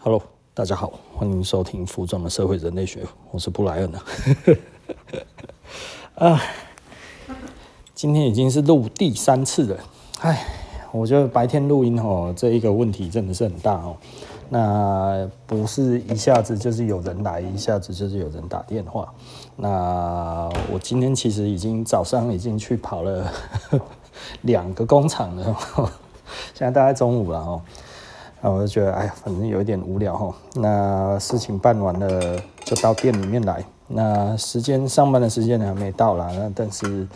Hello，大家好，欢迎收听《服装的社会人类学》，我是布莱恩啊。今天已经是录第三次了，哎，我觉得白天录音哦，这一个问题真的是很大哦。那不是一下子就是有人来，一下子就是有人打电话。那我今天其实已经早上已经去跑了 两个工厂了，现在大概中午了哦。我就觉得，哎呀，反正有一点无聊哈。那事情办完了，就到店里面来。那时间上班的时间还没到啦，那但是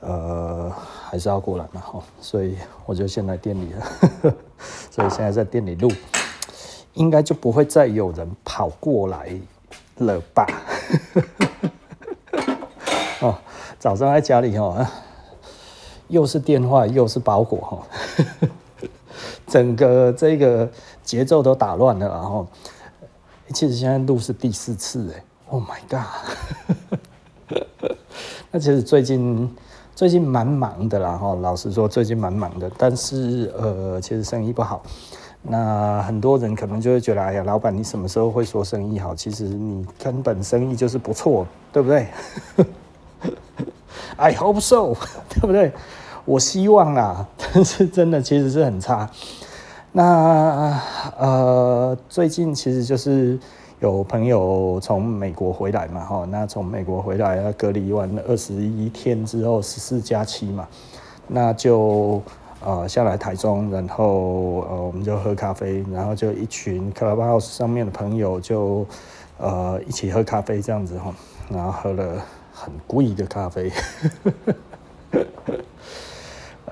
呃还是要过来嘛哈。所以我就先来店里了。所以现在在店里录，应该就不会再有人跑过来了吧？哦，早上在家里哈，又是电话又是包裹哈。整个这个节奏都打乱了，然后其实现在录是第四次哎，Oh my god！那其实最近最近蛮忙的啦哈，老实说最近蛮忙的，但是呃，其实生意不好。那很多人可能就会觉得，哎呀，老板你什么时候会说生意好？其实你根本生意就是不错，对不对？I hope so，对不对？我希望啦，但是真的其实是很差。那呃，最近其实就是有朋友从美国回来嘛，哈，那从美国回来，隔离完二十一天之后，十四加七嘛，那就呃下来台中，然后呃我们就喝咖啡，然后就一群 Clubhouse 上面的朋友就呃一起喝咖啡这样子哈，然后喝了很贵的咖啡。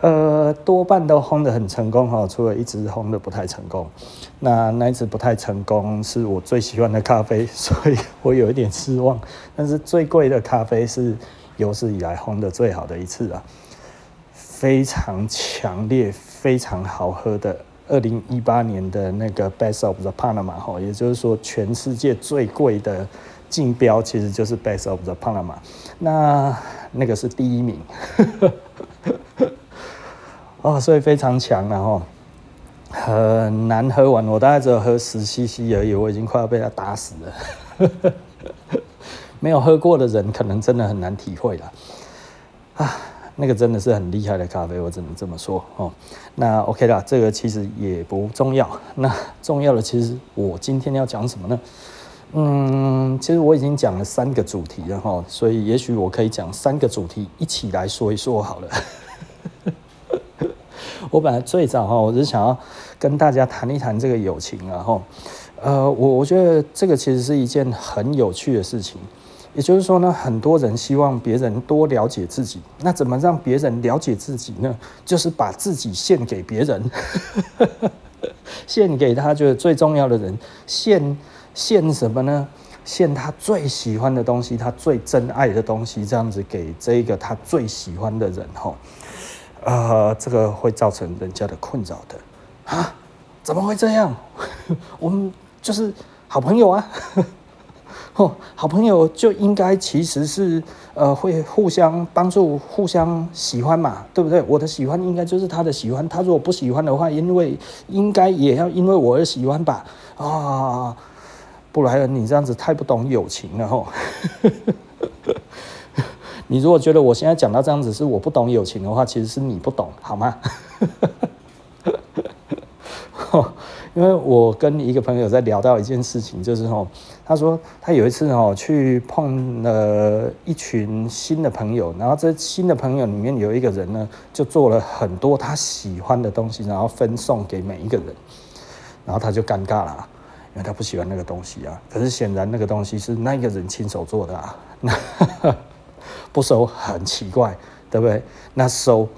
呃，多半都烘得很成功哈，除了一支烘得不太成功。那那一支不太成功是我最喜欢的咖啡，所以我有一点失望。但是最贵的咖啡是有史以来烘得最好的一次啊，非常强烈、非常好喝的。二零一八年的那个 Best of the Panama 哈，也就是说全世界最贵的竞标其实就是 Best of the Panama，那那个是第一名。哦，所以非常强，然后很难喝完。我大概只有喝十 CC 而已，我已经快要被他打死了。没有喝过的人，可能真的很难体会了。啊，那个真的是很厉害的咖啡，我只能这么说哦。那 OK 啦，这个其实也不重要。那重要的，其实我今天要讲什么呢？嗯，其实我已经讲了三个主题了哈，所以也许我可以讲三个主题一起来说一说好了。我本来最早哈，我是想要跟大家谈一谈这个友情，然后，呃，我我觉得这个其实是一件很有趣的事情。也就是说呢，很多人希望别人多了解自己，那怎么让别人了解自己呢？就是把自己献给别人，献给他觉得最重要的人，献献什么呢？献他最喜欢的东西，他最珍爱的东西，这样子给这个他最喜欢的人，哈。呃，这个会造成人家的困扰的啊？怎么会这样？我们就是好朋友啊！哦，好朋友就应该其实是呃会互相帮助、互相喜欢嘛，对不对？我的喜欢应该就是他的喜欢，他如果不喜欢的话，因为应该也要因为我而喜欢吧？啊，布莱恩，你这样子太不懂友情了吼！你如果觉得我现在讲到这样子是我不懂友情的话，其实是你不懂，好吗？因为我跟一个朋友在聊到一件事情，就是哦，他说他有一次哦去碰了一群新的朋友，然后这新的朋友里面有一个人呢，就做了很多他喜欢的东西，然后分送给每一个人，然后他就尴尬了，因为他不喜欢那个东西啊。可是显然那个东西是那个人亲手做的啊。不收很奇怪，对不对？那收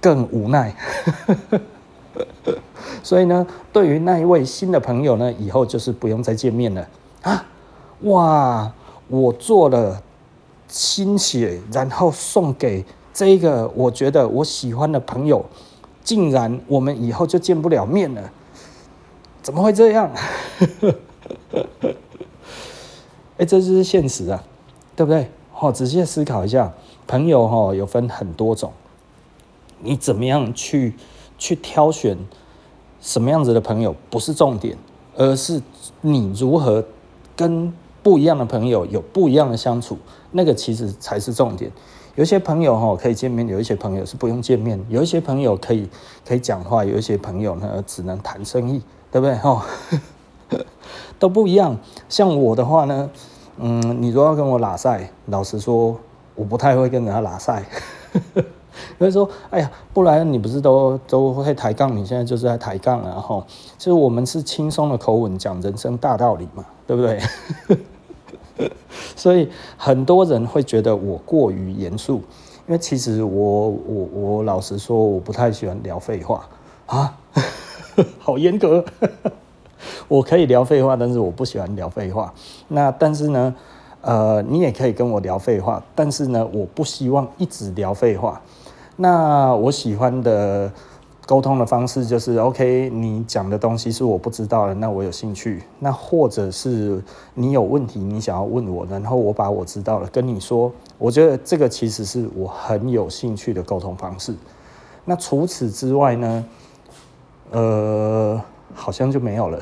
更无奈。所以呢，对于那一位新的朋友呢，以后就是不用再见面了啊！哇，我做了心血，然后送给这个我觉得我喜欢的朋友，竟然我们以后就见不了面了？怎么会这样？哎，这就是现实啊，对不对？好，仔细思考一下，朋友哈有分很多种，你怎么样去去挑选什么样子的朋友不是重点，而是你如何跟不一样的朋友有不一样的相处，那个其实才是重点。有一些朋友哈可以见面，有一些朋友是不用见面，有一些朋友可以可以讲话，有一些朋友呢只能谈生意，对不对？哈，都不一样。像我的话呢，嗯，你如果要跟我拉塞，老实说，我不太会跟人家拉赛。所以说，哎呀，不然你不是都都会抬杠？你现在就是在抬杠了哈。就是我们是轻松的口吻讲人生大道理嘛，对不对？所以很多人会觉得我过于严肃，因为其实我我我老实说，我不太喜欢聊废话啊，好严格。我可以聊废话，但是我不喜欢聊废话。那但是呢，呃，你也可以跟我聊废话，但是呢，我不希望一直聊废话。那我喜欢的沟通的方式就是，OK，你讲的东西是我不知道的，那我有兴趣。那或者是你有问题，你想要问我，然后我把我知道了跟你说。我觉得这个其实是我很有兴趣的沟通方式。那除此之外呢，呃，好像就没有了。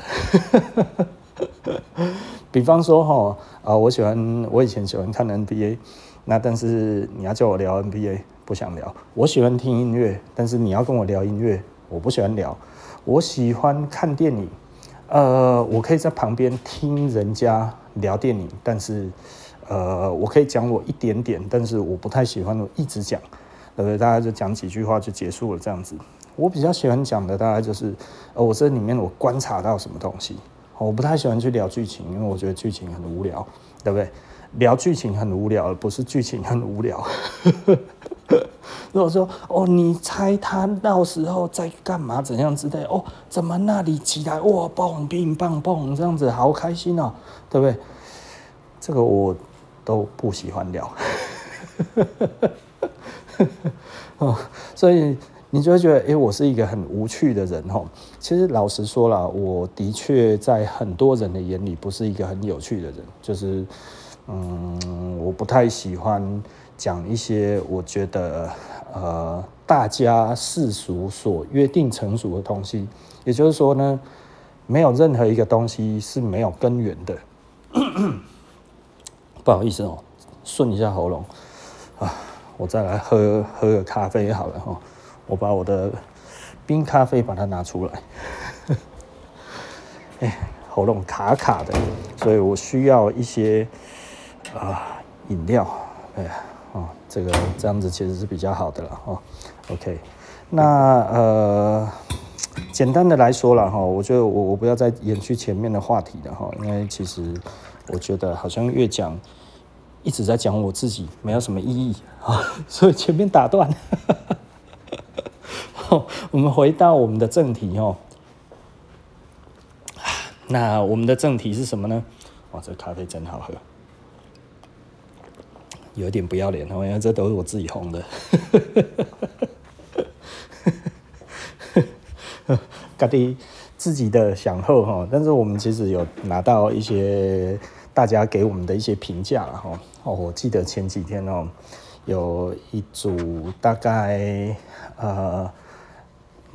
比方说哈，啊，我喜欢，我以前喜欢看 NBA，那但是你要叫我聊 NBA。不想聊，我喜欢听音乐，但是你要跟我聊音乐，我不喜欢聊。我喜欢看电影，呃，我可以在旁边听人家聊电影，但是，呃，我可以讲我一点点，但是我不太喜欢我一直讲，呃？大家就讲几句话就结束了这样子。我比较喜欢讲的大概就是，呃，我这里面我观察到什么东西，我不太喜欢去聊剧情，因为我觉得剧情很无聊，对不对？聊剧情很无聊，而不是剧情很无聊。如果说哦，你猜他到时候在干嘛？怎样之类？哦，怎么那里起来？哇，蹦乒乓蹦这样子，好开心哦，对不对？这个我都不喜欢聊。哦，所以你就会觉得，哎，我是一个很无趣的人哦。其实老实说了，我的确在很多人的眼里不是一个很有趣的人，就是。嗯，我不太喜欢讲一些我觉得呃大家世俗所约定成熟的东西。也就是说呢，没有任何一个东西是没有根源的。不好意思哦，顺一下喉咙啊，我再来喝喝个咖啡好了哈。我把我的冰咖啡把它拿出来。哎，喉咙卡卡的，所以我需要一些。啊，饮料，哎呀，哦，这个这样子其实是比较好的了哦。OK，那呃，简单的来说了哈，我觉得我我不要再延续前面的话题了哈，因为其实我觉得好像越讲一直在讲我自己，没有什么意义啊，所以前面打断。我们回到我们的正题哦。那我们的正题是什么呢？哇，这咖啡真好喝。有点不要脸哦，因为这都是我自己烘的，嘎滴自己的享受哈。但是我们其实有拿到一些大家给我们的一些评价了哈。哦，我记得前几天哦，有一组大概呃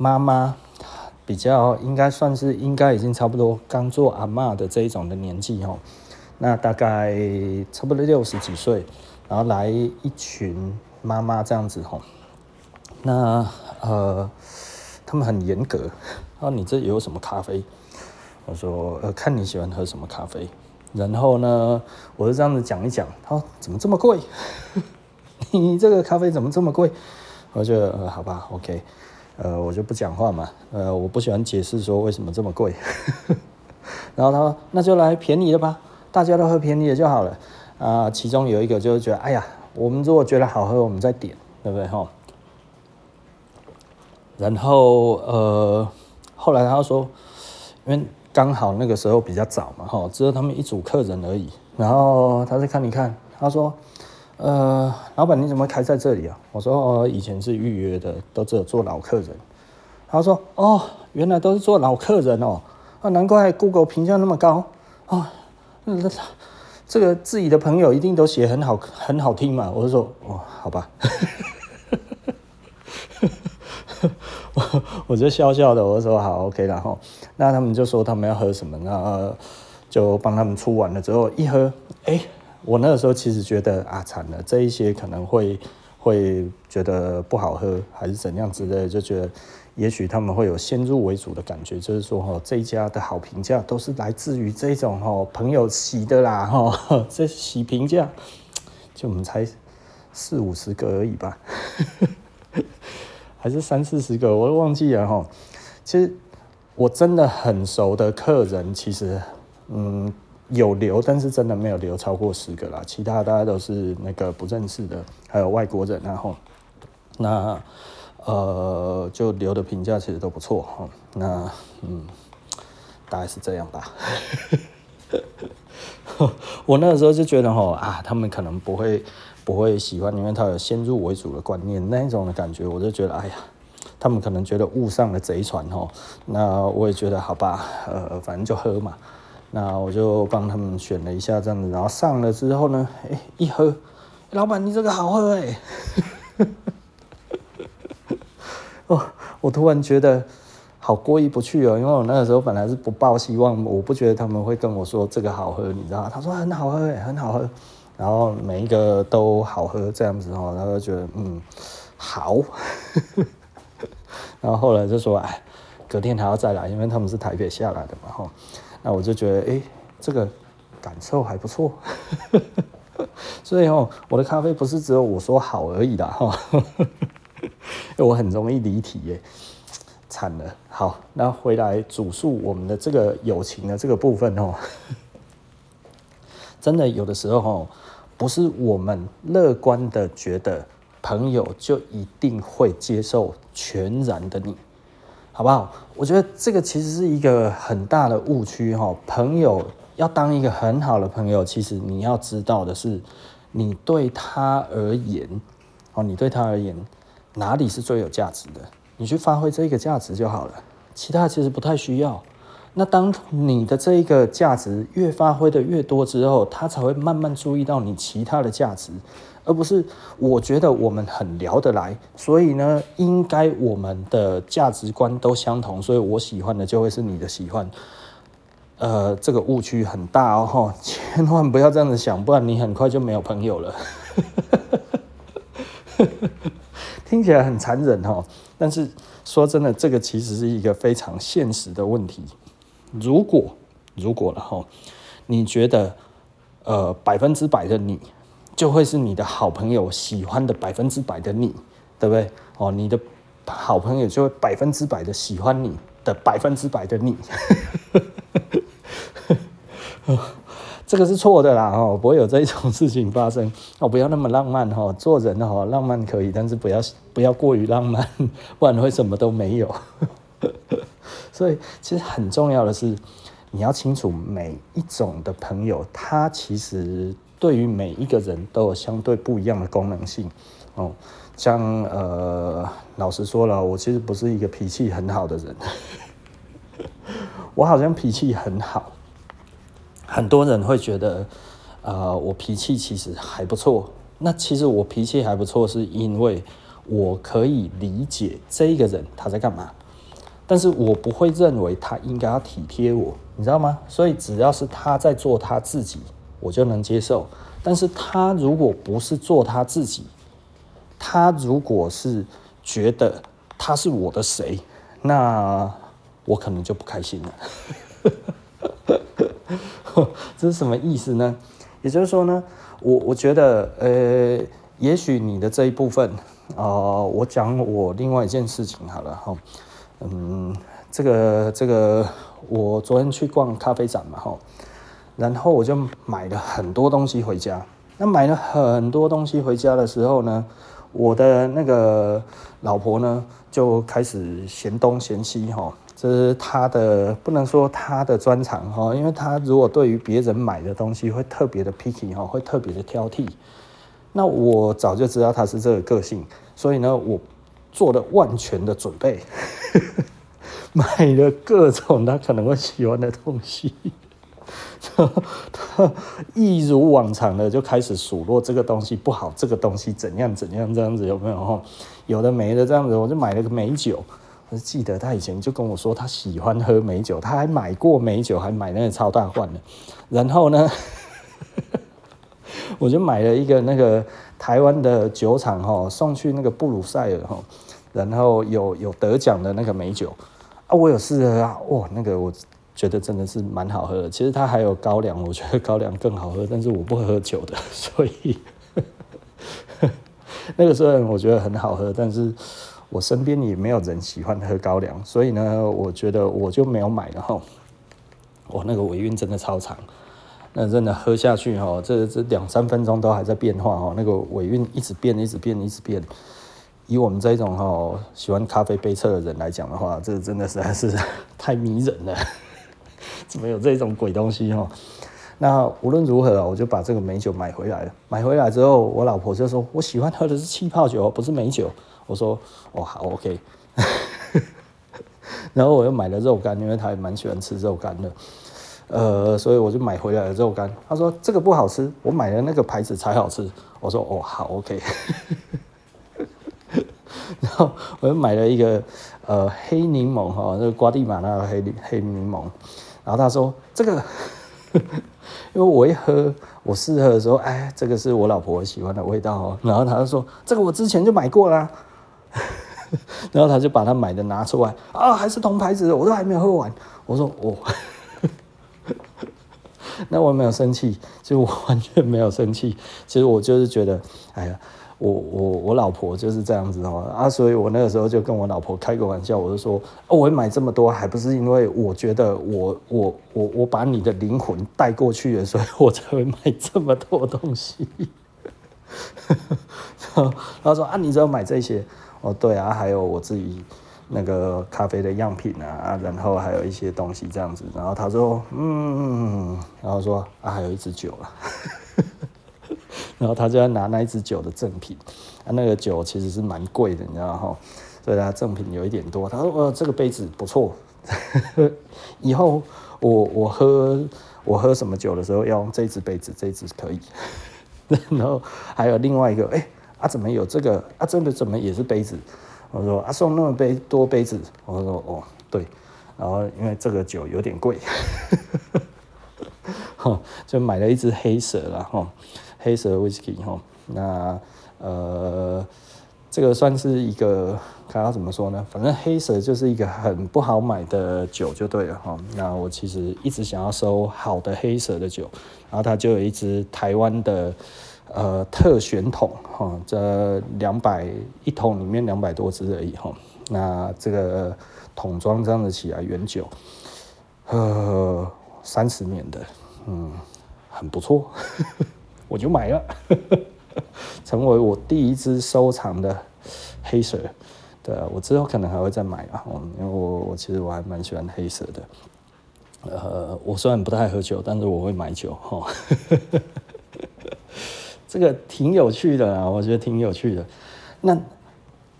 妈妈比较应该算是应该已经差不多刚做阿嬷的这一种的年纪哦，那大概差不多六十几岁。然后来一群妈妈这样子吼，那呃，他们很严格。啊，你这有什么咖啡？我说呃，看你喜欢喝什么咖啡。然后呢，我就这样子讲一讲。他说怎么这么贵？你这个咖啡怎么这么贵？我就呃，好吧，OK，呃，我就不讲话嘛。呃，我不喜欢解释说为什么这么贵。然后他说那就来便宜的吧，大家都喝便宜的就好了。啊，其中有一个就是觉得，哎呀，我们如果觉得好喝，我们再点，对不对哈？然后呃，后来他说，因为刚好那个时候比较早嘛，哈，只有他们一组客人而已。然后他再看一看，他说，呃，老板你怎么开在这里啊？我说，哦，以前是预约的，都只有做老客人。他说，哦，原来都是做老客人哦，啊，难怪 Google 评价那么高啊，那这个自己的朋友一定都写很好，很好听嘛？我就说，哦，好吧。我 我就笑笑的，我就说好 OK，然后那他们就说他们要喝什么，那就帮他们出完了之后一喝，哎、我那个时候其实觉得啊惨了，这一些可能会会觉得不好喝还是怎样之类，就觉得。也许他们会有先入为主的感觉，就是说哈，这一家的好评价都是来自于这种哈朋友洗的啦哈，这洗评价就我们才四五十个而已吧，还是三四十个，我都忘记了哈。其实我真的很熟的客人，其实嗯有留，但是真的没有留超过十个啦，其他大家都是那个不认识的，还有外国人，然后那。呃，就留的评价其实都不错哈。那嗯，大概是这样吧。我那个时候就觉得哈啊，他们可能不会不会喜欢，因为他有先入为主的观念那一种的感觉，我就觉得哎呀，他们可能觉得误上了贼船哦。那我也觉得好吧，呃，反正就喝嘛。那我就帮他们选了一下这样子，然后上了之后呢，哎，一喝，老板你这个好喝哎。哦，我突然觉得好过意不去哦，因为我那个时候本来是不抱希望，我不觉得他们会跟我说这个好喝，你知道？他说很好喝，很好喝，然后每一个都好喝这样子哦，然后就觉得嗯好，然后后来就说哎，隔天还要再来，因为他们是台北下来的嘛哈，那我就觉得哎，这个感受还不错，所以哦，我的咖啡不是只有我说好而已的哈。我很容易离题耶，惨了。好，那回来主述我们的这个友情的这个部分哦，真的有的时候哦，不是我们乐观的觉得朋友就一定会接受全然的你，好不好？我觉得这个其实是一个很大的误区哈。朋友要当一个很好的朋友，其实你要知道的是，你对他而言，哦，你对他而言。哪里是最有价值的？你去发挥这个价值就好了，其他其实不太需要。那当你的这一个价值越发挥的越多之后，他才会慢慢注意到你其他的价值，而不是我觉得我们很聊得来，所以呢，应该我们的价值观都相同，所以我喜欢的就会是你的喜欢。呃，这个误区很大哦，千万不要这样子想，不然你很快就没有朋友了。听起来很残忍哦，但是说真的，这个其实是一个非常现实的问题。如果如果了哈，你觉得呃百分之百的你就会是你的好朋友喜欢的百分之百的你，对不对？哦，你的好朋友就会百分之百的喜欢你的百分之百的你。这个是错的啦，哦，不会有这种事情发生。哦，不要那么浪漫哈，做人哈，浪漫可以，但是不要不要过于浪漫，不然会什么都没有。所以，其实很重要的是，你要清楚每一种的朋友，他其实对于每一个人都有相对不一样的功能性。哦，像呃，老实说了，我其实不是一个脾气很好的人，我好像脾气很好。很多人会觉得，呃，我脾气其实还不错。那其实我脾气还不错，是因为我可以理解这一个人他在干嘛，但是我不会认为他应该要体贴我，你知道吗？所以只要是他在做他自己，我就能接受。但是他如果不是做他自己，他如果是觉得他是我的谁，那我可能就不开心了。这是什么意思呢？也就是说呢，我我觉得，呃，也许你的这一部分，啊、我讲我另外一件事情好了哈，嗯，这个这个，我昨天去逛咖啡展嘛哈，然后我就买了很多东西回家。那买了很多东西回家的时候呢，我的那个老婆呢就开始嫌东嫌西哈。这是她的，不能说她的专长哈，因为她如果对于别人买的东西会特别的 picky 哈，会特别的挑剔。那我早就知道他是这个个性，所以呢，我做了万全的准备，买了各种他可能会喜欢的东西。他 一如往常的就开始数落这个东西不好，这个东西怎样怎样这样子有没有哈？有的没的这样子，我就买了个美酒。我记得他以前就跟我说他喜欢喝美酒，他还买过美酒，还买那个超大罐的。然后呢，我就买了一个那个台湾的酒厂哈送去那个布鲁塞尔哈，然后有有得奖的那个美酒啊，我有试喝啊，哇，那个我觉得真的是蛮好喝的。其实它还有高粱，我觉得高粱更好喝，但是我不喝酒的，所以 那个虽然我觉得很好喝，但是。我身边也没有人喜欢喝高粱，所以呢，我觉得我就没有买了哈。我那个尾韵真的超长，那真的喝下去哈，这这两三分钟都还在变化哈，那个尾韵一直变，一直变，一直变。以我们这种哈喜欢咖啡杯测的人来讲的话，这真的实在是 太迷人了。怎么有这种鬼东西哈？那无论如何，我就把这个美酒买回来了。买回来之后，我老婆就说：“我喜欢喝的是气泡酒，不是美酒。”我说：“哦，好，OK。”然后我又买了肉干，因为他也蛮喜欢吃肉干的。呃，所以我就买回来了肉干。他说：“这个不好吃，我买的那个牌子才好吃。”我说：“哦，好，OK。”然后我又买了一个呃黑柠檬哈，那个瓜地马拉的黑黑柠檬。然后他说：“这个。”因为我一喝，我试喝的时候，哎，这个是我老婆喜欢的味道哦。然后他就说：“这个我之前就买过啦。”然后他就把他买的拿出来，啊，还是同牌子的，我都还没有喝完。我说：“哦。”那我没有生气，就我完全没有生气。其实我就是觉得，哎呀。我我我老婆就是这样子哦啊，所以我那个时候就跟我老婆开个玩笑，我就说，哦，我买这么多，还不是因为我觉得我我我我把你的灵魂带过去了，所以我才会买这么多东西。然后他说啊，你只要买这些？哦，对啊，还有我自己那个咖啡的样品啊，然后还有一些东西这样子。然后他说，嗯，然后说啊，还有一支酒啊。然后他就要拿那一支酒的赠品，啊，那个酒其实是蛮贵的，你知道哈，所以他赠品有一点多。他说：“呃，这个杯子不错，以后我我喝我喝什么酒的时候要用这支杯子，这支可以。”然后还有另外一个，哎，啊，怎么有这个？啊，真的怎么也是杯子？我说：“啊，送那么杯多杯子。”我说：“哦，对。”然后因为这个酒有点贵，就买了一支黑蛇了哈。黑蛇威士忌哈，那呃，这个算是一个，看他怎么说呢？反正黑蛇就是一个很不好买的酒就对了哈。那我其实一直想要收好的黑蛇的酒，然后它就有一支台湾的呃特选桶哈，这两百一桶里面两百多支而已哈。那这个桶装这样子起来原酒，呃，三十年的，嗯，很不错。我就买了，成为我第一支收藏的黑蛇。对，我之后可能还会再买啊，因为我我其实我还蛮喜欢黑蛇的。呃，我虽然不太喝酒，但是我会买酒哈。这个挺有趣的啊，我觉得挺有趣的。那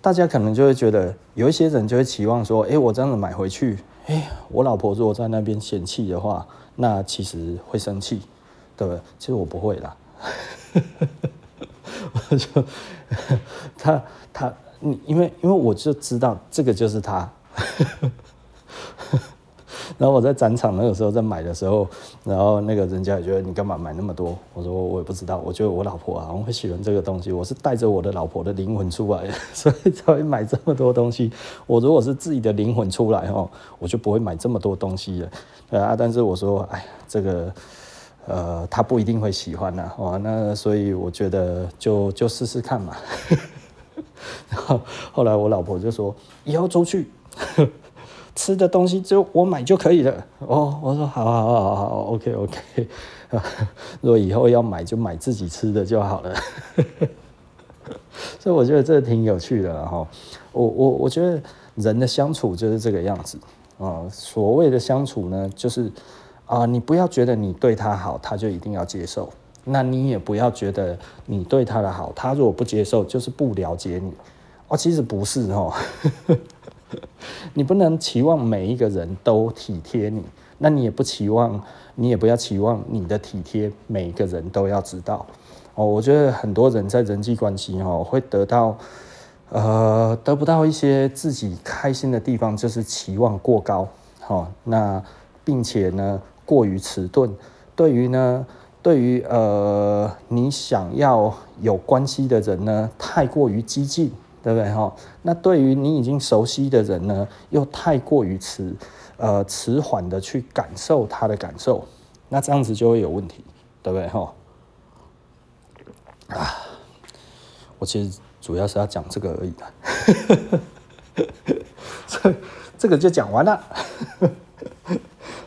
大家可能就会觉得，有一些人就会期望说，哎，我这样子买回去，哎，我老婆如果在那边嫌弃的话，那其实会生气，对不对？其实我不会啦。我就他他你因为因为我就知道这个就是他，然后我在展场那个时候在买的时候，然后那个人家也觉得你干嘛买那么多？我说我也不知道，我觉得我老婆啊，我会喜欢这个东西，我是带着我的老婆的灵魂出来，所以才会买这么多东西。我如果是自己的灵魂出来哦，我就不会买这么多东西了啊。但是我说，哎，这个。呃，他不一定会喜欢呐，哦，那所以我觉得就就试试看嘛。然后后来我老婆就说，以后出去吃的东西就我买就可以了。哦，我说好好好好好，OK OK。如果以后要买就买自己吃的就好了。所以我觉得这挺有趣的哈。我我我觉得人的相处就是这个样子啊。所谓的相处呢，就是。啊、你不要觉得你对他好，他就一定要接受。那你也不要觉得你对他的好，他如果不接受，就是不了解你。哦，其实不是哦，你不能期望每一个人都体贴你，那你也不期望，你也不要期望你的体贴每一个人都要知道。哦，我觉得很多人在人际关系哦会得到。呃，得不到一些自己开心的地方，就是期望过高，好，那并且呢，过于迟钝，对于呢，对于呃，你想要有关系的人呢，太过于激进，对不对哈？那对于你已经熟悉的人呢，又太过于迟，呃，迟缓的去感受他的感受，那这样子就会有问题，对不对哈？啊，我其实。主要是要讲这个而已的，这这个就讲完了。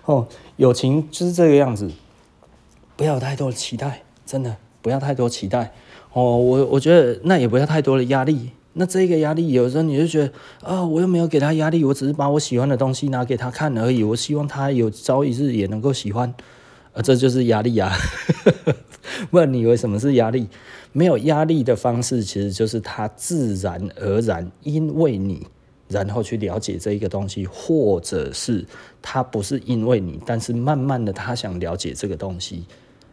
哦，友情就是这个样子，不要太多期待，真的不要太多期待。哦，我我觉得那也不要太多的压力。那这个压力，有时候你就觉得啊、我又没有给他压力，我只是把我喜欢的东西拿给他看而已。我希望他有朝一日也能够喜欢，啊，这就是压力啊。问你为什么是压力？没有压力的方式，其实就是他自然而然因为你，然后去了解这一个东西，或者是他不是因为你，但是慢慢的他想了解这个东西，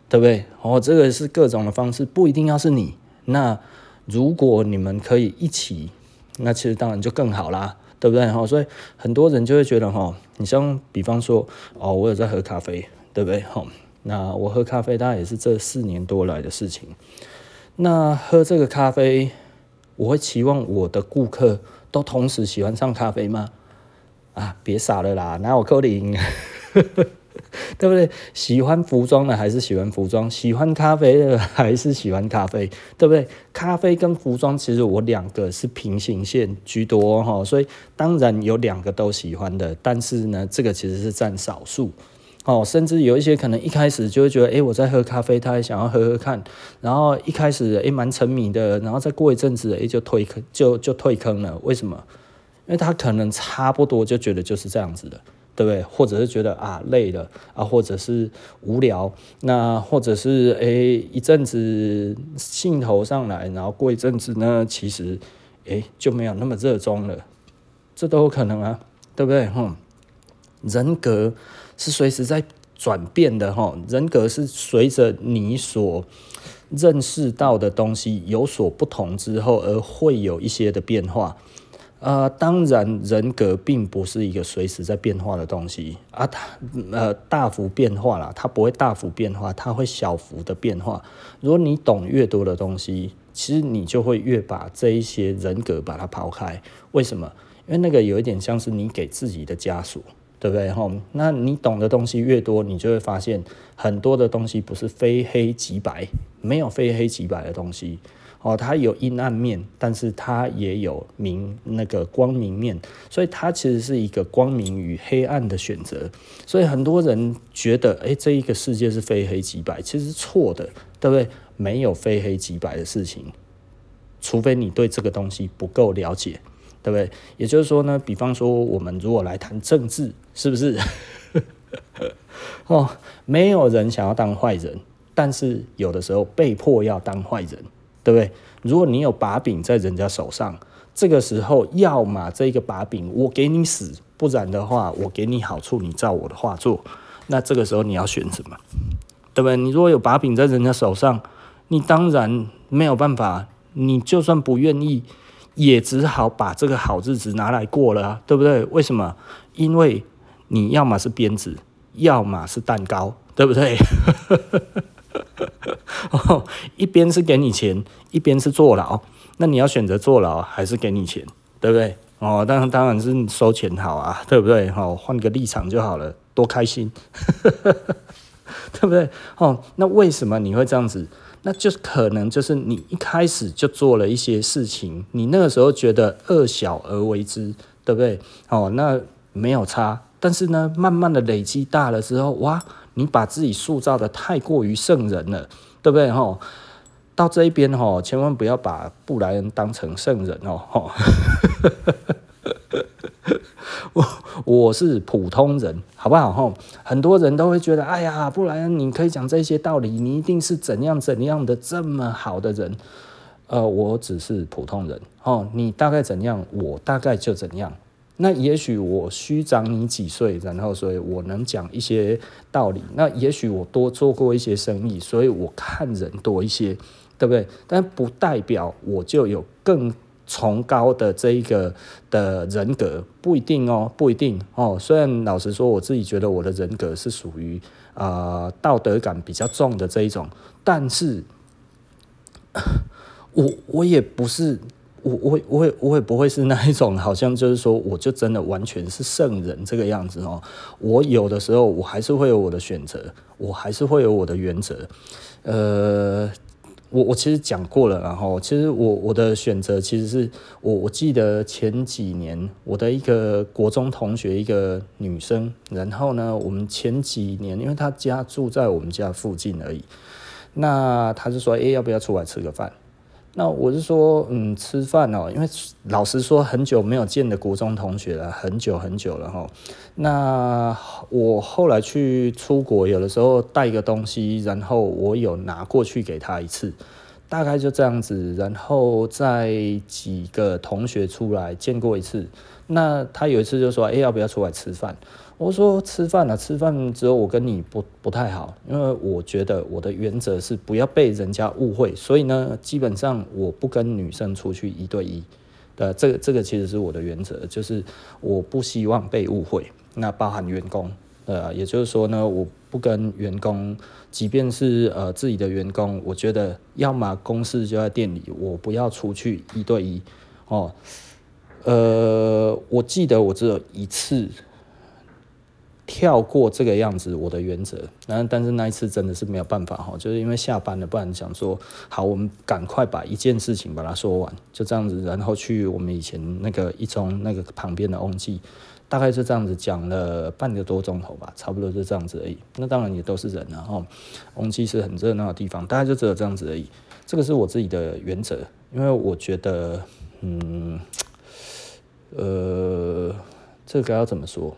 对不对？哦，这个是各种的方式，不一定要是你。那如果你们可以一起，那其实当然就更好啦，对不对？哈，所以很多人就会觉得哈，你像比方说哦，我有在喝咖啡，对不对？哈，那我喝咖啡，大概也是这四年多来的事情。那喝这个咖啡，我会期望我的顾客都同时喜欢上咖啡吗？啊，别傻了啦，哪有可能？对不对？喜欢服装的还是喜欢服装，喜欢咖啡的还是喜欢咖啡，对不对？咖啡跟服装其实我两个是平行线居多哈，所以当然有两个都喜欢的，但是呢，这个其实是占少数。哦，甚至有一些可能一开始就会觉得，哎，我在喝咖啡，他也想要喝喝看，然后一开始哎蛮沉迷的，然后再过一阵子哎就退坑，就就退坑了。为什么？因为他可能差不多就觉得就是这样子的，对不对？或者是觉得啊累了啊，或者是无聊，那或者是哎一阵子兴头上来，然后过一阵子呢，其实哎就没有那么热衷了，这都有可能啊，对不对？哼，人格。是随时在转变的哈，人格是随着你所认识到的东西有所不同之后，而会有一些的变化。呃，当然，人格并不是一个随时在变化的东西啊，它呃大幅变化了，它不会大幅变化，它会小幅的变化。如果你懂越多的东西，其实你就会越把这一些人格把它抛开。为什么？因为那个有一点像是你给自己的枷锁。对不对？哈，那你懂的东西越多，你就会发现很多的东西不是非黑即白，没有非黑即白的东西。哦，它有阴暗面，但是它也有明那个光明面，所以它其实是一个光明与黑暗的选择。所以很多人觉得，哎，这一个世界是非黑即白，其实错的，对不对？没有非黑即白的事情，除非你对这个东西不够了解。对不对？也就是说呢，比方说，我们如果来谈政治，是不是？哦，没有人想要当坏人，但是有的时候被迫要当坏人，对不对？如果你有把柄在人家手上，这个时候，要么这个把柄我给你死，不然的话，我给你好处，你照我的话做。那这个时候你要选什么？对不对？你如果有把柄在人家手上，你当然没有办法，你就算不愿意。也只好把这个好日子拿来过了，对不对？为什么？因为你要么是鞭子，要么是蛋糕，对不对？哦，一边是给你钱，一边是坐牢，那你要选择坐牢还是给你钱，对不对？哦，当然当然是收钱好啊，对不对？哦，换个立场就好了，多开心，对不对？哦，那为什么你会这样子？那就是可能就是你一开始就做了一些事情，你那个时候觉得恶小而为之，对不对？哦，那没有差。但是呢，慢慢的累积大了之后，哇，你把自己塑造的太过于圣人了，对不对？哈，到这一边哈，千万不要把布莱恩当成圣人哦，哈。我我是普通人，好不好？吼，很多人都会觉得，哎呀，布莱恩，你可以讲这些道理，你一定是怎样怎样的这么好的人。呃，我只是普通人，哦，你大概怎样，我大概就怎样。那也许我虚长你几岁，然后所以我能讲一些道理。那也许我多做过一些生意，所以我看人多一些，对不对？但不代表我就有更。崇高的这一个的人格，不一定哦，不一定哦。虽然老实说，我自己觉得我的人格是属于啊、道德感比较重的这一种，但是，我我也不是。我我我也我也不会是那一种，好像就是说，我就真的完全是圣人这个样子哦。我有的时候我还是会有我的选择，我还是会有我的原则。呃，我我其实讲过了，然后其实我我的选择其实是我我记得前几年我的一个国中同学，一个女生，然后呢，我们前几年因为她家住在我们家附近而已，那她就说，哎，要不要出来吃个饭？那我是说，嗯，吃饭哦，因为老实说，很久没有见的国中同学了，很久很久了哈。那我后来去出国，有的时候带一个东西，然后我有拿过去给他一次，大概就这样子。然后再几个同学出来见过一次，那他有一次就说，哎，要不要出来吃饭？我说吃饭了，吃饭之后我跟你不不太好，因为我觉得我的原则是不要被人家误会，所以呢，基本上我不跟女生出去一对一呃，这个这个其实是我的原则，就是我不希望被误会。那包含员工，呃，也就是说呢，我不跟员工，即便是呃自己的员工，我觉得要么公司就在店里，我不要出去一对一哦。呃，我记得我只有一次。跳过这个样子，我的原则。然后但是那一次真的是没有办法哈，就是因为下班了，不然想说好，我们赶快把一件事情把它说完，就这样子，然后去我们以前那个一中那个旁边的翁记，大概就这样子讲了半个多钟头吧，差不多就这样子而已。那当然也都是人啊哈，翁记是很热闹的地方，大概就只有这样子而已。这个是我自己的原则，因为我觉得，嗯，呃，这个要怎么说？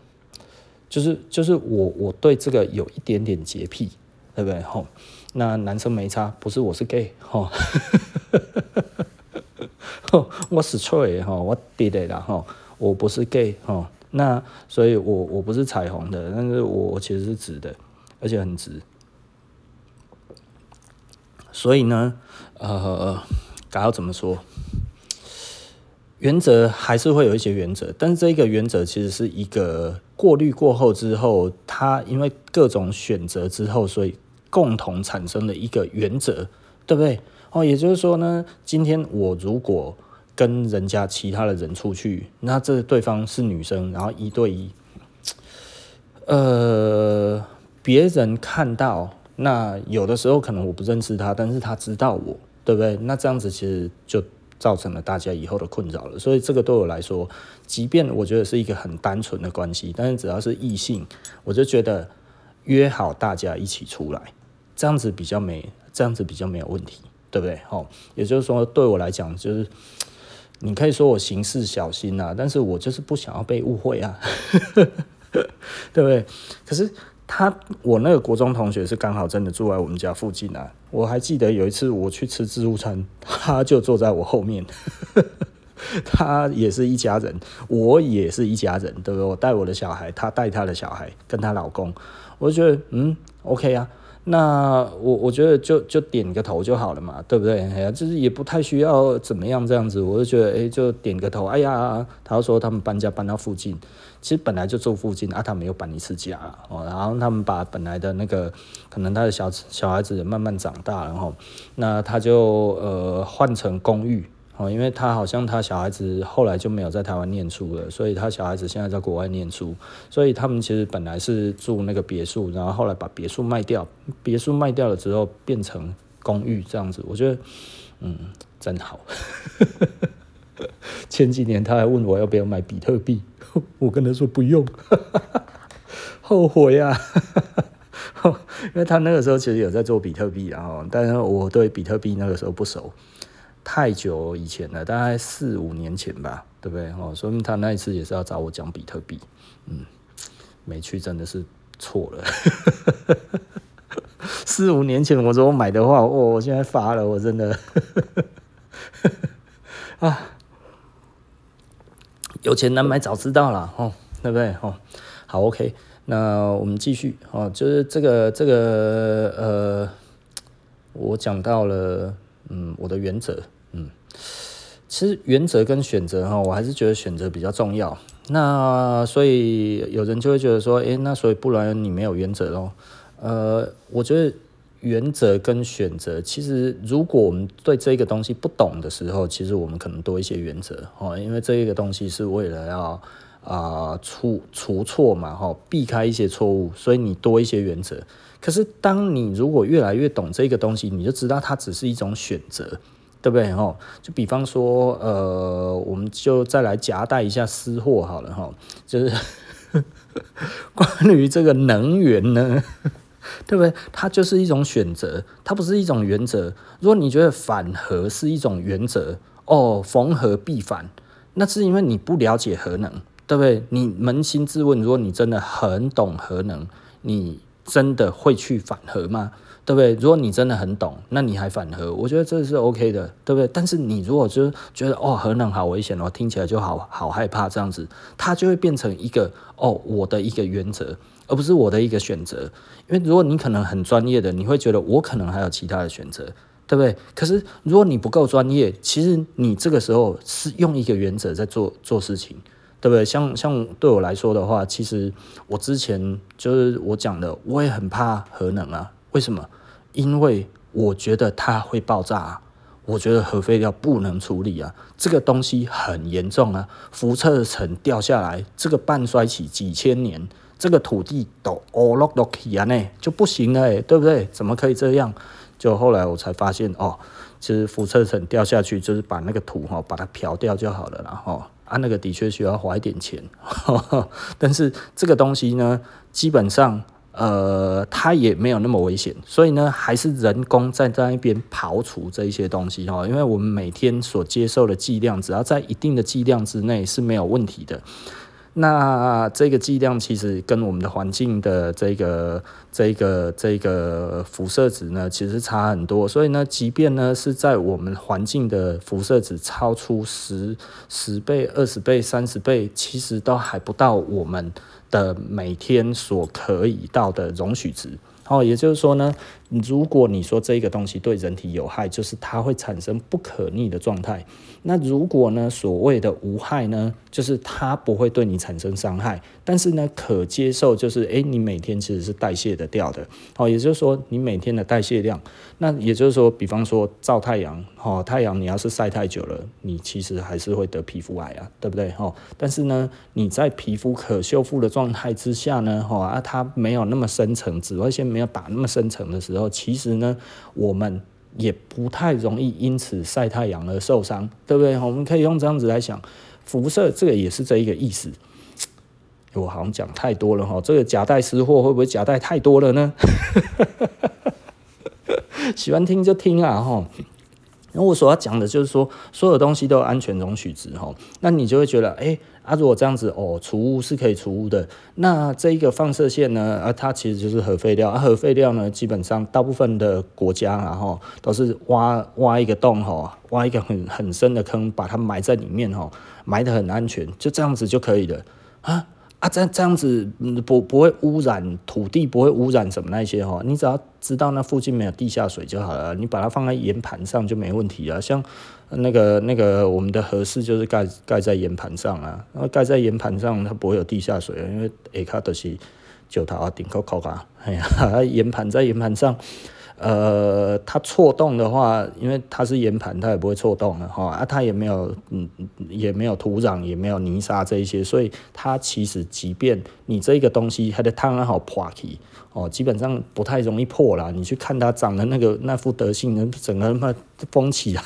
就是就是我我对这个有一点点洁癖，对不对？吼，那男生没差，不是我是 gay，吼，我是错的，吼，我弟弟啦，吼，我不是 gay，吼，那所以我我不是彩虹的，但是我其实是直的，而且很直，所以呢，呃，该要怎么说？原则还是会有一些原则，但是这个原则其实是一个过滤过后之后，他因为各种选择之后，所以共同产生的一个原则，对不对？哦，也就是说呢，今天我如果跟人家其他的人出去，那这对方是女生，然后一对一，呃，别人看到，那有的时候可能我不认识他，但是他知道我，对不对？那这样子其实就。造成了大家以后的困扰了，所以这个对我来说，即便我觉得是一个很单纯的关系，但是只要是异性，我就觉得约好大家一起出来，这样子比较没，这样子比较没有问题，对不对？哦，也就是说，对我来讲，就是你可以说我行事小心啊，但是我就是不想要被误会啊，对不对？可是。他，我那个国中同学是刚好真的住在我们家附近啊。我还记得有一次我去吃自助餐，他就坐在我后面。他也是一家人，我也是一家人，对不对？我带我的小孩，他带他的小孩，跟他老公，我就觉得嗯，OK 啊。那我我觉得就就点个头就好了嘛，对不对？哎呀，就是也不太需要怎么样这样子，我就觉得哎，就点个头。哎呀，他说他们搬家搬到附近，其实本来就住附近啊，他没有搬一次家哦。然后他们把本来的那个，可能他的小小孩子慢慢长大，然后那他就呃换成公寓。哦，因为他好像他小孩子后来就没有在台湾念书了，所以他小孩子现在在国外念书，所以他们其实本来是住那个别墅，然后后来把别墅卖掉，别墅卖掉了之后变成公寓这样子，我觉得嗯真好。前几年他还问我要不要买比特币，我跟他说不用，后悔啊，因为他那个时候其实有在做比特币，然后但是我对比特币那个时候不熟。太久以前了，大概四五年前吧，对不对？哦，说明他那一次也是要找我讲比特币，嗯，没去真的是错了。四五年前我说我买的话，哦，我现在发了，我真的 啊，有钱难买早知道了，哦，对不对？哦，好，OK，那我们继续哦，就是这个这个呃，我讲到了，嗯，我的原则。嗯其实原则跟选择哈，我还是觉得选择比较重要。那所以有人就会觉得说，诶，那所以不然你没有原则喽？呃，我觉得原则跟选择，其实如果我们对这个东西不懂的时候，其实我们可能多一些原则哦，因为这一个东西是为了要啊、呃、除除错嘛哈，避开一些错误，所以你多一些原则。可是当你如果越来越懂这个东西，你就知道它只是一种选择。对不对？哈，就比方说，呃，我们就再来夹带一下私货好了哈，就是 关于这个能源呢，对不对？它就是一种选择，它不是一种原则。如果你觉得反核是一种原则，哦，逢核必反，那是因为你不了解核能，对不对？你扪心自问，如果你真的很懂核能，你真的会去反核吗？对不对？如果你真的很懂，那你还反核，我觉得这是 OK 的，对不对？但是你如果就觉得哦，核能好危险哦，听起来就好好害怕这样子，它就会变成一个哦，我的一个原则，而不是我的一个选择。因为如果你可能很专业的，你会觉得我可能还有其他的选择，对不对？可是如果你不够专业，其实你这个时候是用一个原则在做做事情，对不对？像像对我来说的话，其实我之前就是我讲的，我也很怕核能啊。为什么？因为我觉得它会爆炸啊，我觉得核废料不能处理啊，这个东西很严重啊，辐射层掉下来，这个半衰期几千年，这个土地都哦落落去啊，呢就不行了，欸，对不对？怎么可以这样？就后来我才发现哦，其实辐射层掉下去就是把那个土哈把它漂掉就好了，然后啊那个的确需要花一点钱，但是这个东西呢，基本上。呃，它也没有那么危险，所以呢，还是人工在在那边刨除这一些东西哈，因为我们每天所接受的剂量，只要在一定的剂量之内是没有问题的。那这个剂量其实跟我们的环境的这个、这个、这个辐射值呢，其实差很多。所以呢，即便呢是在我们环境的辐射值超出十十倍、二十倍、三十倍，其实都还不到我们。的每天所可以到的容许值，哦，也就是说呢，如果你说这个东西对人体有害，就是它会产生不可逆的状态。那如果呢，所谓的无害呢，就是它不会对你产生伤害，但是呢，可接受就是，诶，你每天其实是代谢的掉的，哦，也就是说你每天的代谢量，那也就是说，比方说照太阳，哦，太阳你要是晒太久了，你其实还是会得皮肤癌啊，对不对？哦，但是呢，你在皮肤可修复的状态之下呢，哦啊，它没有那么深层，紫外线没有打那么深层的时候，其实呢，我们。也不太容易因此晒太阳而受伤，对不对？我们可以用这样子来想，辐射这个也是这一个意思。我好像讲太多了哈，这个夹带私货会不会夹带太多了呢？喜欢听就听啊哈。那我所要讲的就是说，所有东西都有安全容许值哈，那你就会觉得，哎、啊，如果这样子哦，除污是可以除污的。那这一个放射线呢？啊，它其实就是核废料。啊，核废料呢，基本上大部分的国家然后都是挖挖一个洞哈，挖一个很很深的坑，把它埋在里面哈，埋得很安全，就这样子就可以了啊。啊，这这样子不不会污染土地，不会污染什么那些哈。你只要知道那附近没有地下水就好了，你把它放在岩盘上就没问题了。像那个那个我们的核四就是盖盖在岩盘上啊，然后盖在岩盘上它不会有地下水，因为下卡都是石头啊、顶扣扣啊，哎呀，岩盘在岩盘上。呃，它错动的话，因为它是岩盘，它也不会错动的哈啊，它也没有嗯，也没有土壤，也没有泥沙这一些，所以它其实即便你这个东西它的汤好破起哦，基本上不太容易破啦。你去看它长的那个那副德性，能整个他妈封起来，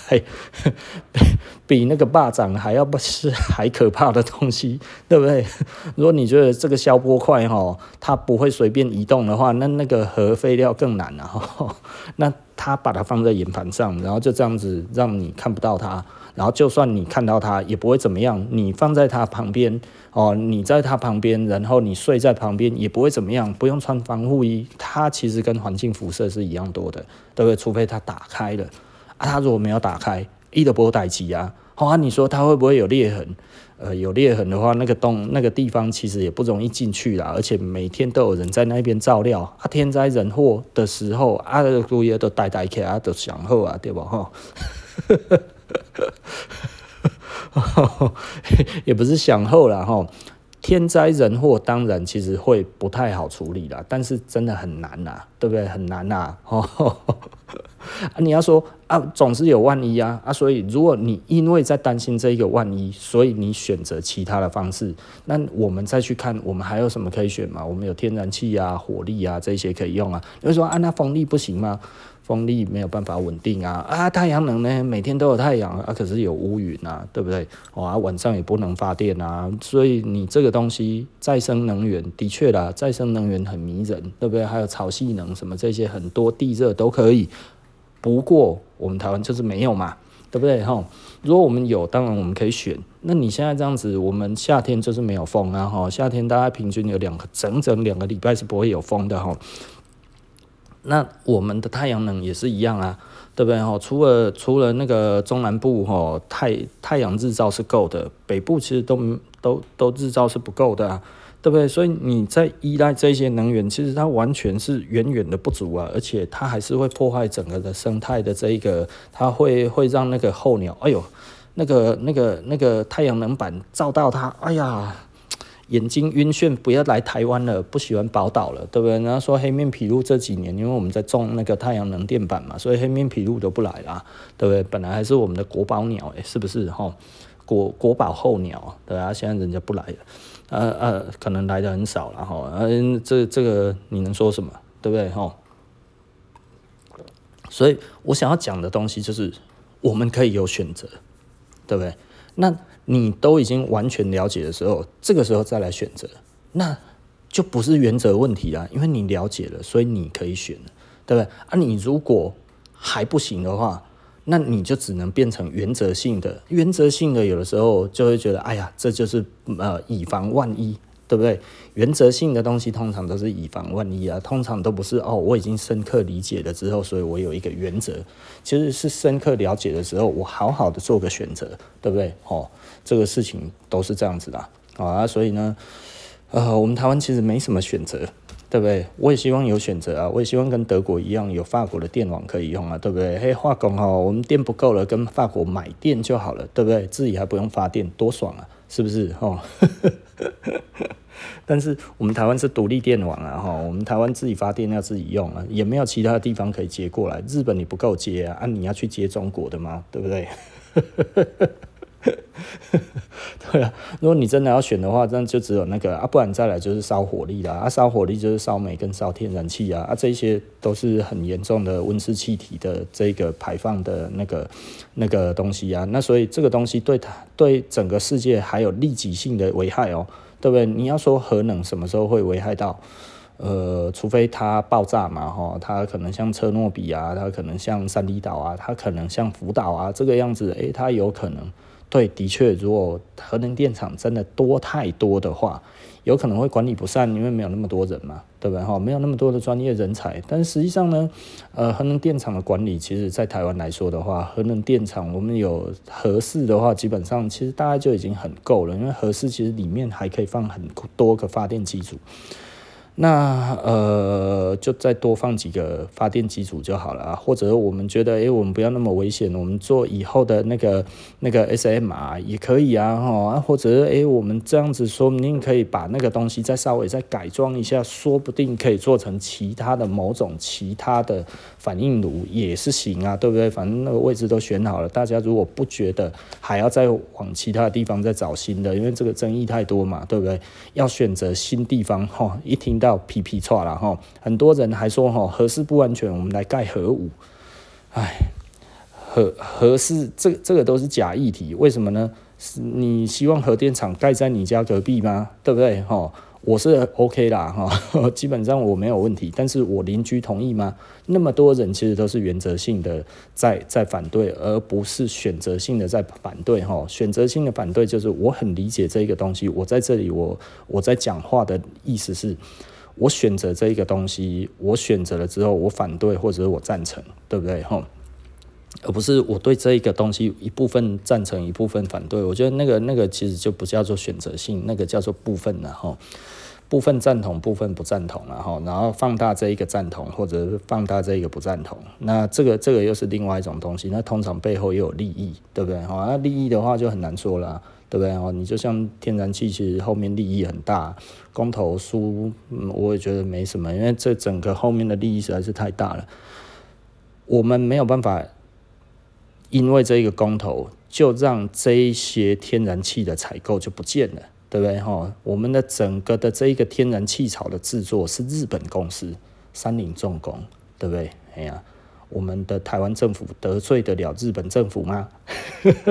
比 比那个霸掌还要不是 还可怕的东西，对不对？如果你觉得这个消波块哈，它不会随便移动的话，那那个核废料更难了哈。那他把它放在岩盘上，然后就这样子让你看不到它，然后就算你看到它也不会怎么样。你放在它旁边哦，你在它旁边，然后你睡在旁边也不会怎么样，不用穿防护衣。它其实跟环境辐射是一样多的，对不对？除非它打开了啊，它如果没有打开，一都不会待机啊。好啊，你说它会不会有裂痕？呃，有裂痕的话，那个洞那个地方其实也不容易进去啦，而且每天都有人在那边照料啊。天灾人祸的时候啊，都也都呆呆起来，都想好啊，对吧？哈，也不是想后了哈。天灾人祸当然其实会不太好处理啦，但是真的很难呐，对不对？很难呐。啊，你要说啊，总是有万一啊啊，所以如果你因为在担心这一个万一，所以你选择其他的方式，那我们再去看，我们还有什么可以选吗？我们有天然气啊、火力啊这些可以用啊。你会说啊，那风力不行吗？风力没有办法稳定啊啊，太阳能呢，每天都有太阳啊，可是有乌云啊，对不对？哇，晚上也不能发电啊，所以你这个东西再生能源的确啦，再生能源很迷人，对不对？还有潮汐能什么这些很多地热都可以，不过我们台湾就是没有嘛，对不对？哈，如果我们有，当然我们可以选。那你现在这样子，我们夏天就是没有风啊，哈，夏天大概平均有两个整整两个礼拜是不会有风的哈。那我们的太阳能也是一样啊，对不对？哦除了除了那个中南部哈，太太阳日照是够的，北部其实都都都日照是不够的啊，对不对？所以你在依赖这些能源，其实它完全是远远的不足啊，而且它还是会破坏整个的生态的这一个，它会会让那个候鸟，哎呦，那个那个那个太阳能板照到它，哎呀。眼睛晕眩，不要来台湾了，不喜欢宝岛了，对不对？然后说黑面琵鹭这几年，因为我们在种那个太阳能电板嘛，所以黑面琵鹭都不来了，对不对？本来还是我们的国宝鸟，哎，是不是哈？国国宝候鸟，对啊，现在人家不来了，呃呃，可能来的很少了哈。嗯、呃，这这个你能说什么？对不对哈？所以我想要讲的东西就是，我们可以有选择，对不对？那。你都已经完全了解的时候，这个时候再来选择，那就不是原则问题啊，因为你了解了，所以你可以选，对不对？啊，你如果还不行的话，那你就只能变成原则性的，原则性的有的时候就会觉得，哎呀，这就是呃以防万一。对不对？原则性的东西通常都是以防万一啊，通常都不是哦。我已经深刻理解了之后，所以我有一个原则，其实是深刻了解的时候，我好好的做个选择，对不对？哦，这个事情都是这样子的啊。所以呢，呃，我们台湾其实没什么选择，对不对？我也希望有选择啊，我也希望跟德国一样有法国的电网可以用啊，对不对？嘿，化工哦，我们电不够了，跟法国买电就好了，对不对？自己还不用发电，多爽啊！是不是哦？但是我们台湾是独立电网啊，哈，我们台湾自己发电要自己用啊，也没有其他地方可以接过来。日本你不够接啊，啊，你要去接中国的吗？对不对？对啊，如果你真的要选的话，那就只有那个啊，不然再来就是烧火力啦，啊，烧火力就是烧煤跟烧天然气啊，啊，这些都是很严重的温室气体的这个排放的那个那个东西啊，那所以这个东西对它对整个世界还有立即性的危害哦，对不对？你要说核能什么时候会危害到？呃，除非它爆炸嘛，哈，它可能像车诺比啊，它可能像三里岛啊，它可能像福岛啊这个样子，诶，它有可能。对，的确，如果核能电厂真的多太多的话，有可能会管理不善，因为没有那么多人嘛，对不对？哈，没有那么多的专业人才。但实际上呢，呃，核能电厂的管理，其实在台湾来说的话，核能电厂我们有核四的话，基本上其实大概就已经很够了，因为核四其实里面还可以放很多个发电机组。那呃，就再多放几个发电机组就好了啊，或者我们觉得，哎，我们不要那么危险，我们做以后的那个那个 SMR 也可以啊，哈，或者哎，我们这样子说不定可以把那个东西再稍微再改装一下，说不定可以做成其他的某种其他的反应炉也是行啊，对不对？反正那个位置都选好了，大家如果不觉得还要再往其他地方再找新的，因为这个争议太多嘛，对不对？要选择新地方，哈，一听到。要皮皮错了哈，很多人还说哈核四不安全，我们来盖核武。哎，核核四这这个都是假议题，为什么呢？是你希望核电厂盖在你家隔壁吗？对不对？哈，我是 OK 啦哈，基本上我没有问题，但是我邻居同意吗？那么多人其实都是原则性的在在反对，而不是选择性的在反对哈。选择性的反对就是我很理解这一个东西，我在这里我我在讲话的意思是。我选择这一个东西，我选择了之后，我反对或者我赞成，对不对？哈，而不是我对这一个东西一部分赞成，一部分反对。我觉得那个那个其实就不叫做选择性，那个叫做部分了哈。部分赞同，部分不赞同，然后然后放大这一个赞同，或者放大这一个不赞同，那这个这个又是另外一种东西，那通常背后又有利益，对不对？好，那利益的话就很难说了，对不对？哦，你就像天然气，其实后面利益很大，公投输，我也觉得没什么，因为这整个后面的利益实在是太大了，我们没有办法，因为这一个公投就让这一些天然气的采购就不见了。对不对哈？我们的整个的这一个天然气槽的制作是日本公司三菱重工，对不对？哎呀，我们的台湾政府得罪得了日本政府吗？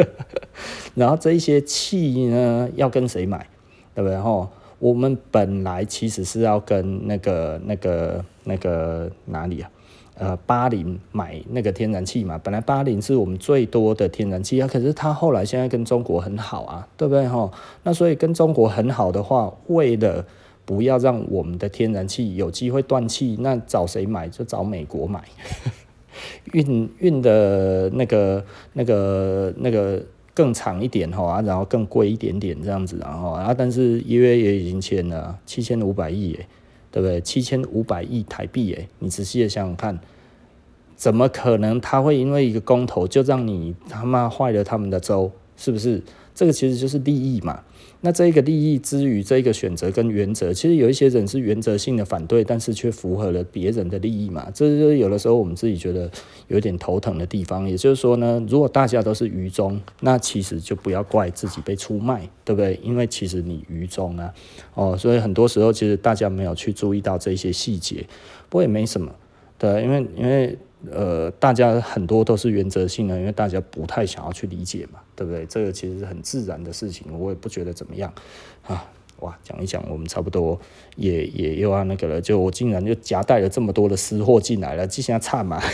然后这一些气呢，要跟谁买？对不对哈？我们本来其实是要跟那个、那个、那个哪里啊？呃，巴林买那个天然气嘛，本来巴林是我们最多的天然气啊，可是他后来现在跟中国很好啊，对不对哈？那所以跟中国很好的话，为了不要让我们的天然气有机会断气，那找谁买？就找美国买，运运的那个那个那个更长一点哈，然后更贵一点点这样子，然后啊，但是约也已经签了七千五百亿耶。对不对？七千五百亿台币，诶，你仔细的想想看，怎么可能他会因为一个公投就让你他妈坏了他们的州？是不是？这个其实就是利益嘛。那这一个利益之于这一个选择跟原则，其实有一些人是原则性的反对，但是却符合了别人的利益嘛。这就是有的时候我们自己觉得有点头疼的地方。也就是说呢，如果大家都是愚忠，那其实就不要怪自己被出卖，对不对？因为其实你愚忠啊，哦，所以很多时候其实大家没有去注意到这些细节，不过也没什么，对，因为因为。呃，大家很多都是原则性的，因为大家不太想要去理解嘛，对不对？这个其实是很自然的事情，我也不觉得怎么样啊。哇，讲一讲，我们差不多也也又要那个了，就我竟然就夹带了这么多的私货进来了，这下差嘛。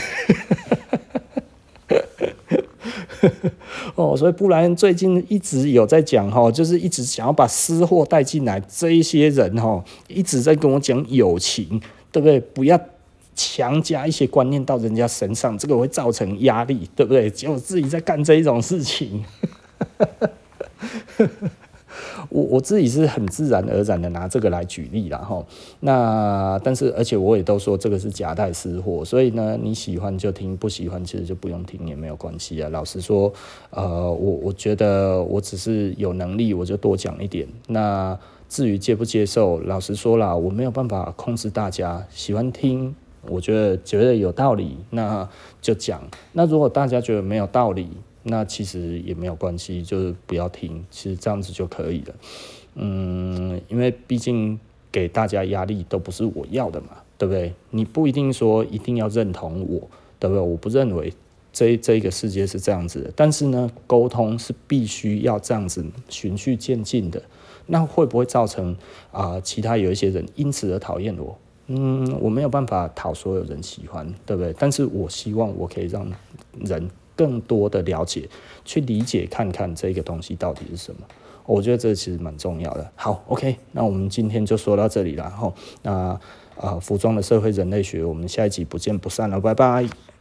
哦，所以不然最近一直有在讲哈，就是一直想要把私货带进来，这一些人哈一直在跟我讲友情，对不对？不要。强加一些观念到人家身上，这个会造成压力，对不对？结果自己在干这一种事情，我我自己是很自然而然的拿这个来举例了哈。那但是而且我也都说这个是夹带私货，所以呢，你喜欢就听，不喜欢其实就不用听也没有关系啊。老实说，呃，我我觉得我只是有能力，我就多讲一点。那至于接不接受，老实说啦，我没有办法控制大家喜欢听。我觉得觉得有道理，那就讲。那如果大家觉得没有道理，那其实也没有关系，就是不要听。其实这样子就可以了。嗯，因为毕竟给大家压力都不是我要的嘛，对不对？你不一定说一定要认同我，对不对？我不认为这这个世界是这样子的。但是呢，沟通是必须要这样子循序渐进的。那会不会造成啊、其他有一些人因此而讨厌我？嗯，我没有办法讨所有人喜欢，对不对？但是我希望我可以让人更多的了解，去理解看看这个东西到底是什么。我觉得这其实蛮重要的。好，OK，那我们今天就说到这里了。吼，那啊，服装的社会人类学，我们下一集不见不散了，拜拜。